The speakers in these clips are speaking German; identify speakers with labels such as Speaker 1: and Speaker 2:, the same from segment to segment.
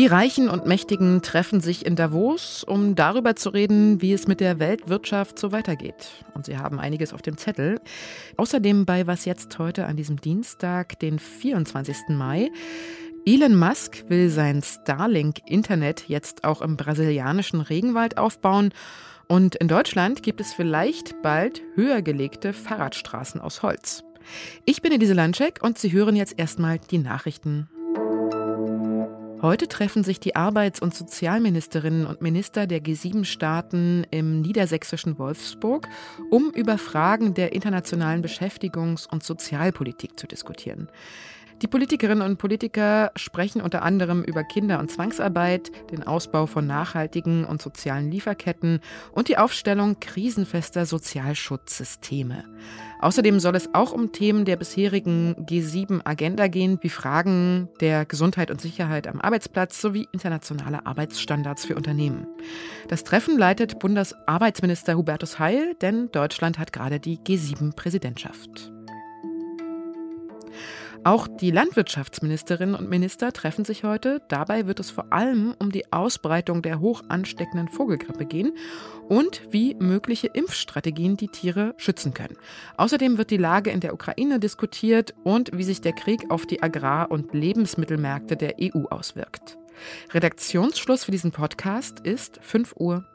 Speaker 1: Die Reichen und Mächtigen treffen sich in Davos, um darüber zu reden, wie es mit der Weltwirtschaft so weitergeht. Und sie haben einiges auf dem Zettel. Außerdem bei Was jetzt heute an diesem Dienstag, den 24. Mai. Elon Musk will sein Starlink-Internet jetzt auch im brasilianischen Regenwald aufbauen. Und in Deutschland gibt es vielleicht bald höher gelegte Fahrradstraßen aus Holz. Ich bin Elise Landschek und Sie hören jetzt erstmal die Nachrichten Heute treffen sich die Arbeits- und Sozialministerinnen und Minister der G7-Staaten im niedersächsischen Wolfsburg, um über Fragen der internationalen Beschäftigungs- und Sozialpolitik zu diskutieren. Die Politikerinnen und Politiker sprechen unter anderem über Kinder- und Zwangsarbeit, den Ausbau von nachhaltigen und sozialen Lieferketten und die Aufstellung krisenfester Sozialschutzsysteme. Außerdem soll es auch um Themen der bisherigen G7-Agenda gehen, wie Fragen der Gesundheit und Sicherheit am Arbeitsplatz sowie internationale Arbeitsstandards für Unternehmen. Das Treffen leitet Bundesarbeitsminister Hubertus Heil, denn Deutschland hat gerade die G7-Präsidentschaft. Auch die Landwirtschaftsministerinnen und Minister treffen sich heute. Dabei wird es vor allem um die Ausbreitung der hoch ansteckenden Vogelgrippe gehen und wie mögliche Impfstrategien die Tiere schützen können. Außerdem wird die Lage in der Ukraine diskutiert und wie sich der Krieg auf die Agrar- und Lebensmittelmärkte der EU auswirkt. Redaktionsschluss für diesen Podcast ist 5 Uhr.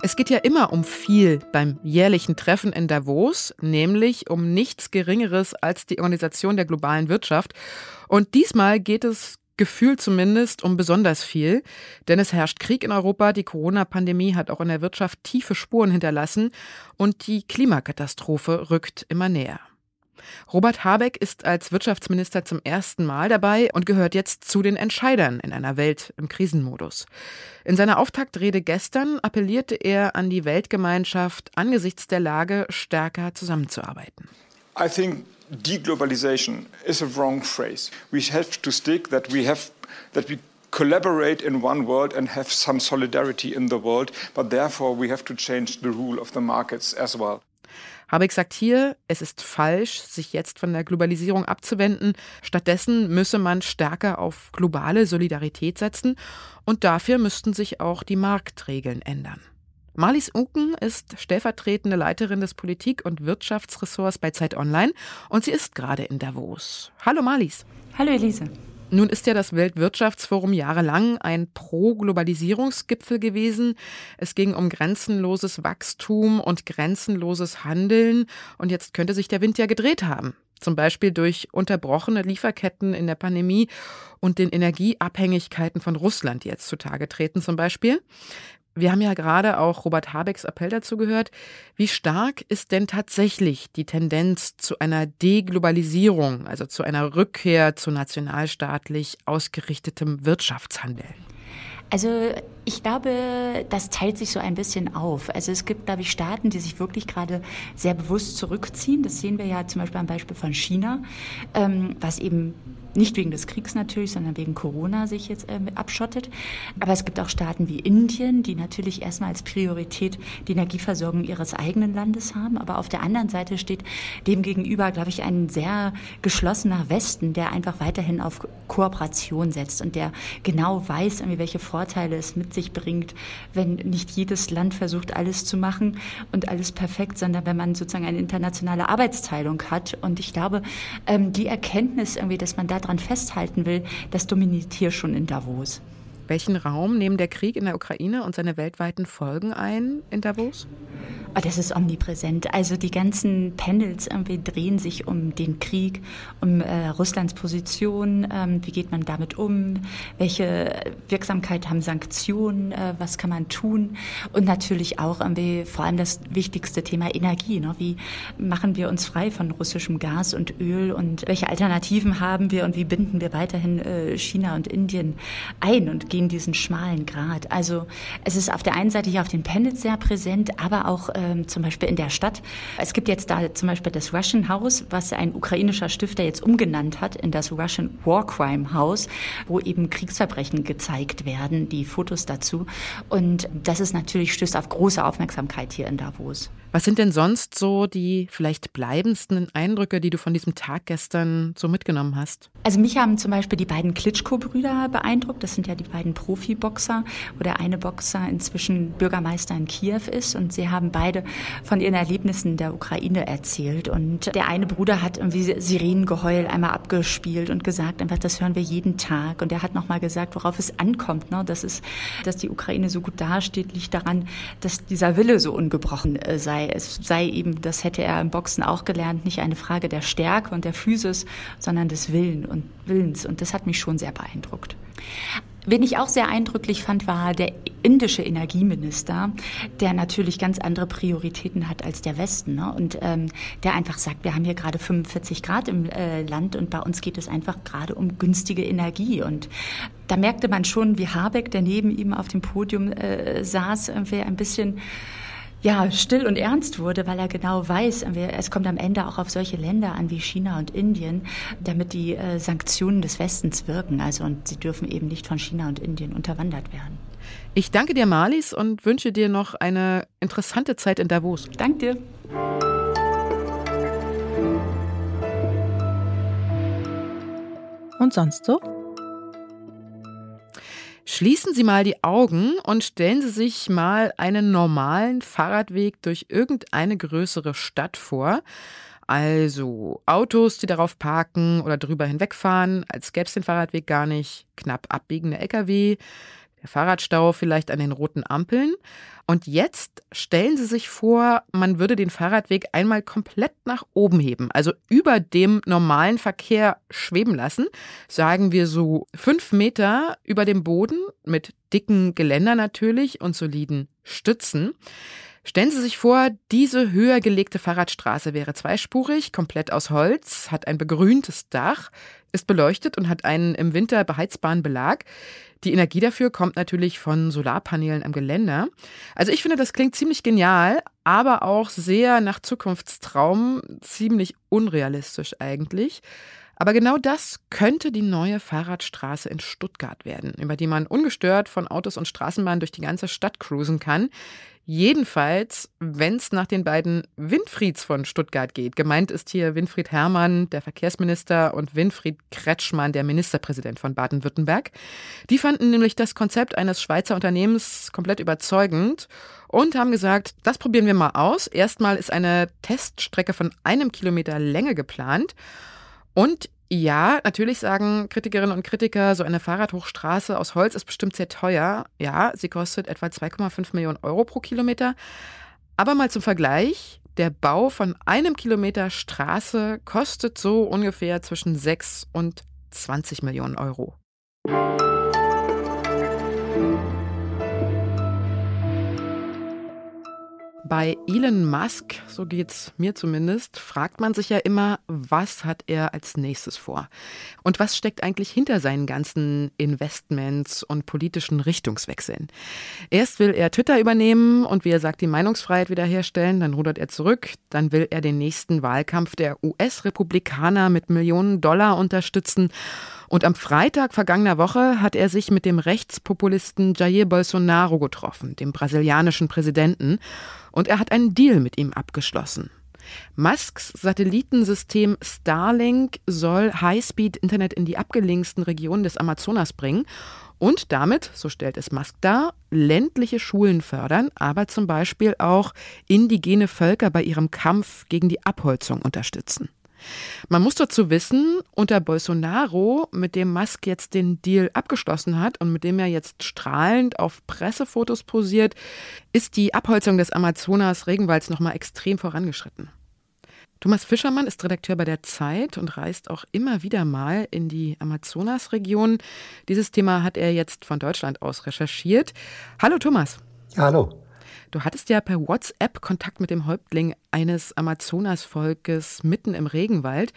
Speaker 1: Es geht ja immer um viel beim jährlichen Treffen in Davos, nämlich um nichts Geringeres als die Organisation der globalen Wirtschaft. Und diesmal geht es gefühlt zumindest um besonders viel, denn es herrscht Krieg in Europa, die Corona-Pandemie hat auch in der Wirtschaft tiefe Spuren hinterlassen und die Klimakatastrophe rückt immer näher. Robert Habeck ist als Wirtschaftsminister zum ersten Mal dabei und gehört jetzt zu den Entscheidern in einer Welt im Krisenmodus. In seiner Auftaktrede gestern appellierte er an die Weltgemeinschaft, angesichts der Lage stärker zusammenzuarbeiten.
Speaker 2: I think deglobalization is a wrong phrase. We have to stick that we have that we collaborate in one world and have some solidarity in the world, but therefore we have to change the rule of the markets as well.
Speaker 1: Habeck sagt hier, es ist falsch, sich jetzt von der Globalisierung abzuwenden. Stattdessen müsse man stärker auf globale Solidarität setzen und dafür müssten sich auch die Marktregeln ändern. Marlies Unken ist stellvertretende Leiterin des Politik- und Wirtschaftsressorts bei Zeit Online und sie ist gerade in Davos. Hallo Marlies.
Speaker 3: Hallo Elise.
Speaker 1: Nun ist ja das Weltwirtschaftsforum jahrelang ein Pro-Globalisierungsgipfel gewesen. Es ging um grenzenloses Wachstum und grenzenloses Handeln. Und jetzt könnte sich der Wind ja gedreht haben. Zum Beispiel durch unterbrochene Lieferketten in der Pandemie und den Energieabhängigkeiten von Russland, die jetzt zutage treten zum Beispiel. Wir haben ja gerade auch Robert Habecks Appell dazu gehört. Wie stark ist denn tatsächlich die Tendenz zu einer Deglobalisierung, also zu einer Rückkehr zu nationalstaatlich ausgerichtetem Wirtschaftshandeln?
Speaker 3: Also ich glaube, das teilt sich so ein bisschen auf. Also es gibt, glaube ich, Staaten, die sich wirklich gerade sehr bewusst zurückziehen. Das sehen wir ja zum Beispiel am Beispiel von China, ähm, was eben nicht wegen des Kriegs natürlich, sondern wegen Corona sich jetzt äh, abschottet. Aber es gibt auch Staaten wie Indien, die natürlich erstmal als Priorität die Energieversorgung ihres eigenen Landes haben. Aber auf der anderen Seite steht demgegenüber, glaube ich, ein sehr geschlossener Westen, der einfach weiterhin auf Kooperation setzt und der genau weiß, welche Vorteile es mit sich bringt, wenn nicht jedes Land versucht, alles zu machen und alles perfekt, sondern wenn man sozusagen eine internationale Arbeitsteilung hat. Und ich glaube, ähm, die Erkenntnis irgendwie, dass man da daran festhalten will, das dominiert hier schon in Davos.
Speaker 1: Welchen Raum nehmen der Krieg in der Ukraine und seine weltweiten Folgen ein in Davos?
Speaker 3: Oh, das ist omnipräsent. Also die ganzen Panels irgendwie drehen sich um den Krieg, um äh, Russlands Position, ähm, wie geht man damit um, welche Wirksamkeit haben Sanktionen, äh, was kann man tun und natürlich auch irgendwie vor allem das wichtigste Thema Energie. Ne? Wie machen wir uns frei von russischem Gas und Öl und welche Alternativen haben wir und wie binden wir weiterhin äh, China und Indien ein und gehen gehen diesen schmalen Grat. Also es ist auf der einen Seite hier auf den Panels sehr präsent, aber auch ähm, zum Beispiel in der Stadt. Es gibt jetzt da zum Beispiel das Russian House, was ein ukrainischer Stifter jetzt umgenannt hat in das Russian War Crime House, wo eben Kriegsverbrechen gezeigt werden, die Fotos dazu. Und das ist natürlich stößt auf große Aufmerksamkeit hier in Davos.
Speaker 1: Was sind denn sonst so die vielleicht bleibendsten Eindrücke, die du von diesem Tag gestern so mitgenommen hast?
Speaker 3: Also mich haben zum Beispiel die beiden Klitschko-Brüder beeindruckt. Das sind ja die beiden Profiboxer, wo der eine Boxer inzwischen Bürgermeister in Kiew ist. Und sie haben beide von ihren Erlebnissen der Ukraine erzählt. Und der eine Bruder hat irgendwie Sirenengeheul einmal abgespielt und gesagt, einfach, das hören wir jeden Tag. Und er hat nochmal gesagt, worauf es ankommt. Ne? Das ist, dass die Ukraine so gut dasteht, liegt daran, dass dieser Wille so ungebrochen äh, sei sei. Es sei eben, das hätte er im Boxen auch gelernt, nicht eine Frage der Stärke und der Physis, sondern des Willen und Willens. Und das hat mich schon sehr beeindruckt. Wen ich auch sehr eindrücklich fand, war der indische Energieminister, der natürlich ganz andere Prioritäten hat als der Westen. Ne? Und ähm, der einfach sagt, wir haben hier gerade 45 Grad im äh, Land und bei uns geht es einfach gerade um günstige Energie. Und da merkte man schon, wie Habeck, der neben ihm auf dem Podium äh, saß, irgendwie ein bisschen ja, still und ernst wurde, weil er genau weiß, es kommt am Ende auch auf solche Länder an wie China und Indien, damit die äh, Sanktionen des Westens wirken. Also und sie dürfen eben nicht von China und Indien unterwandert werden.
Speaker 1: Ich danke dir, Marlies, und wünsche dir noch eine interessante Zeit in Davos.
Speaker 3: Danke dir.
Speaker 1: Und sonst so? Schließen Sie mal die Augen und stellen Sie sich mal einen normalen Fahrradweg durch irgendeine größere Stadt vor. Also Autos, die darauf parken oder drüber hinwegfahren, als gäbe es den Fahrradweg gar nicht, knapp abbiegende Lkw, Fahrradstau vielleicht an den roten Ampeln. Und jetzt stellen Sie sich vor, man würde den Fahrradweg einmal komplett nach oben heben, also über dem normalen Verkehr schweben lassen, sagen wir so fünf Meter über dem Boden mit dicken Geländer natürlich und soliden Stützen. Stellen Sie sich vor, diese höher gelegte Fahrradstraße wäre zweispurig, komplett aus Holz, hat ein begrüntes Dach, ist beleuchtet und hat einen im Winter beheizbaren Belag. Die Energie dafür kommt natürlich von Solarpanelen am Geländer. Also ich finde, das klingt ziemlich genial, aber auch sehr nach Zukunftstraum, ziemlich unrealistisch eigentlich. Aber genau das könnte die neue Fahrradstraße in Stuttgart werden, über die man ungestört von Autos und Straßenbahnen durch die ganze Stadt cruisen kann. Jedenfalls, wenn es nach den beiden Winfrieds von Stuttgart geht. Gemeint ist hier Winfried Herrmann, der Verkehrsminister, und Winfried Kretschmann, der Ministerpräsident von Baden-Württemberg. Die fanden nämlich das Konzept eines Schweizer Unternehmens komplett überzeugend und haben gesagt, das probieren wir mal aus. Erstmal ist eine Teststrecke von einem Kilometer Länge geplant. Und ja, natürlich sagen Kritikerinnen und Kritiker, so eine Fahrradhochstraße aus Holz ist bestimmt sehr teuer. Ja, sie kostet etwa 2,5 Millionen Euro pro Kilometer. Aber mal zum Vergleich, der Bau von einem Kilometer Straße kostet so ungefähr zwischen 6 und 20 Millionen Euro. Bei Elon Musk, so geht's mir zumindest, fragt man sich ja immer, was hat er als nächstes vor? Und was steckt eigentlich hinter seinen ganzen Investments und politischen Richtungswechseln? Erst will er Twitter übernehmen und wie er sagt, die Meinungsfreiheit wiederherstellen, dann rudert er zurück, dann will er den nächsten Wahlkampf der US-Republikaner mit Millionen Dollar unterstützen und am Freitag vergangener Woche hat er sich mit dem Rechtspopulisten Jair Bolsonaro getroffen, dem brasilianischen Präsidenten, und er hat einen Deal mit ihm abgeschlossen. Musks Satellitensystem Starlink soll Highspeed-Internet in die abgelegensten Regionen des Amazonas bringen und damit, so stellt es Musk dar, ländliche Schulen fördern, aber zum Beispiel auch indigene Völker bei ihrem Kampf gegen die Abholzung unterstützen. Man muss dazu wissen, unter Bolsonaro, mit dem Musk jetzt den Deal abgeschlossen hat und mit dem er jetzt strahlend auf Pressefotos posiert, ist die Abholzung des Amazonas-Regenwalds nochmal extrem vorangeschritten. Thomas Fischermann ist Redakteur bei der Zeit und reist auch immer wieder mal in die Amazonas-Region. Dieses Thema hat er jetzt von Deutschland aus recherchiert. Hallo Thomas.
Speaker 4: Ja, hallo.
Speaker 1: Du hattest ja per WhatsApp Kontakt mit dem Häuptling eines Amazonasvolkes mitten im Regenwald.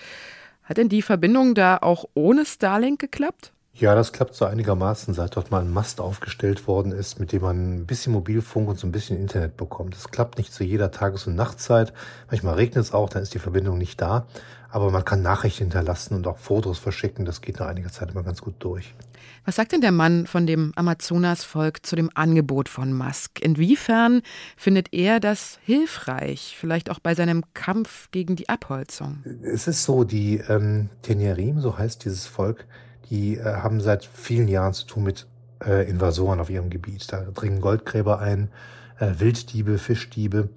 Speaker 1: Hat denn die Verbindung da auch ohne Starlink geklappt?
Speaker 4: Ja, das klappt so einigermaßen, seit dort mal ein Mast aufgestellt worden ist, mit dem man ein bisschen Mobilfunk und so ein bisschen Internet bekommt. Das klappt nicht zu jeder Tages- und Nachtzeit. Manchmal regnet es auch, dann ist die Verbindung nicht da. Aber man kann Nachrichten hinterlassen und auch Fotos verschicken. Das geht nach einiger Zeit immer ganz gut durch.
Speaker 1: Was sagt denn der Mann von dem Amazonasvolk zu dem Angebot von Musk? Inwiefern findet er das hilfreich, vielleicht auch bei seinem Kampf gegen die Abholzung?
Speaker 4: Es ist so, die ähm, Tenierim, so heißt dieses Volk, die äh, haben seit vielen Jahren zu tun mit äh, Invasoren auf ihrem Gebiet. Da dringen Goldgräber ein, äh, Wilddiebe, Fischdiebe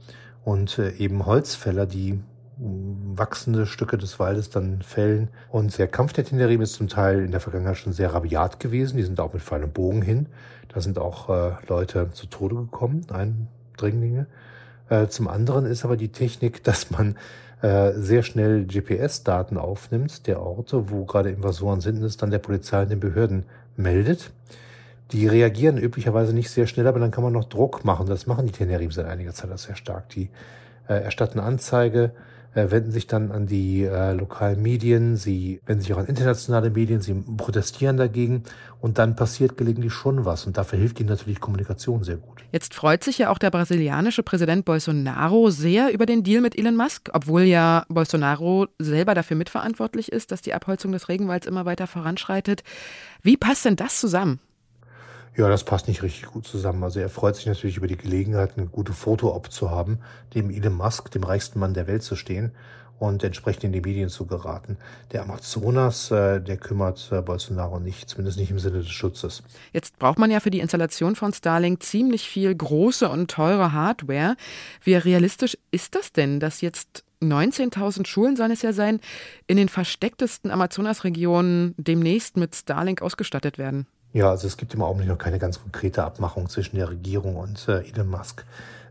Speaker 4: und äh, eben Holzfäller, die wachsende Stücke des Waldes dann fällen. Und der Kampf der Tenerim ist zum Teil in der Vergangenheit schon sehr rabiat gewesen. Die sind auch mit Pfeil und Bogen hin. Da sind auch äh, Leute zu Tode gekommen, Eindringlinge. Äh, zum anderen ist aber die Technik, dass man äh, sehr schnell GPS-Daten aufnimmt der Orte, wo gerade Invasoren sind und es dann der Polizei und den Behörden meldet. Die reagieren üblicherweise nicht sehr schnell, aber dann kann man noch Druck machen. Das machen die Tenerim seit einiger Zeit auch sehr stark. Die äh, erstatten Anzeige, wenden sich dann an die äh, lokalen Medien, sie wenden sich auch an internationale Medien, sie protestieren dagegen und dann passiert gelegentlich schon was und dafür hilft ihnen natürlich Kommunikation sehr gut.
Speaker 1: Jetzt freut sich ja auch der brasilianische Präsident Bolsonaro sehr über den Deal mit Elon Musk, obwohl ja Bolsonaro selber dafür mitverantwortlich ist, dass die Abholzung des Regenwalds immer weiter voranschreitet. Wie passt denn das zusammen?
Speaker 4: Ja, das passt nicht richtig gut zusammen. Also er freut sich natürlich über die Gelegenheit, eine gute Foto-Op zu haben, dem Elon Musk, dem reichsten Mann der Welt, zu stehen und entsprechend in die Medien zu geraten. Der Amazonas, äh, der kümmert äh, Bolsonaro nicht, zumindest nicht im Sinne des Schutzes.
Speaker 1: Jetzt braucht man ja für die Installation von Starlink ziemlich viel große und teure Hardware. Wie realistisch ist das denn, dass jetzt 19.000 Schulen sollen es ja sein, in den verstecktesten Amazonasregionen demnächst mit Starlink ausgestattet werden?
Speaker 4: Ja, also es gibt im Augenblick noch keine ganz konkrete Abmachung zwischen der Regierung und äh, Elon Musk.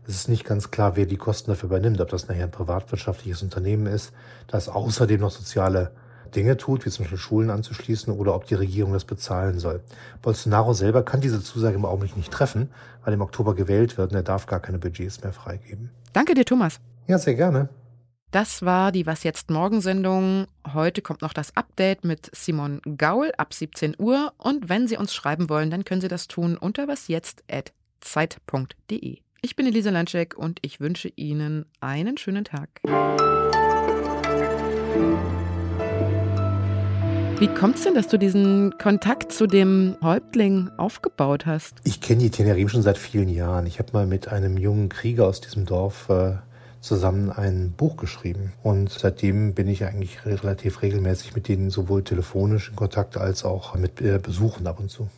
Speaker 4: Es ist nicht ganz klar, wer die Kosten dafür übernimmt, ob das nachher ein privatwirtschaftliches Unternehmen ist, das außerdem noch soziale Dinge tut, wie zum Beispiel Schulen anzuschließen, oder ob die Regierung das bezahlen soll. Bolsonaro selber kann diese Zusage im Augenblick nicht treffen, weil im Oktober gewählt wird und er darf gar keine Budgets mehr freigeben.
Speaker 1: Danke dir, Thomas.
Speaker 4: Ja, sehr gerne.
Speaker 1: Das war die Was jetzt Morgensendung. Heute kommt noch das Update mit Simon Gaul ab 17 Uhr. Und wenn Sie uns schreiben wollen, dann können Sie das tun unter wasjetzt.zeit.de. Ich bin Elisa Landschek und ich wünsche Ihnen einen schönen Tag. Wie kommt es denn, dass du diesen Kontakt zu dem Häuptling aufgebaut hast?
Speaker 4: Ich kenne die Tenerim schon seit vielen Jahren. Ich habe mal mit einem jungen Krieger aus diesem Dorf äh, zusammen ein Buch geschrieben. Und seitdem bin ich eigentlich relativ regelmäßig mit denen sowohl telefonisch in Kontakt als auch mit äh, Besuchen ab und zu.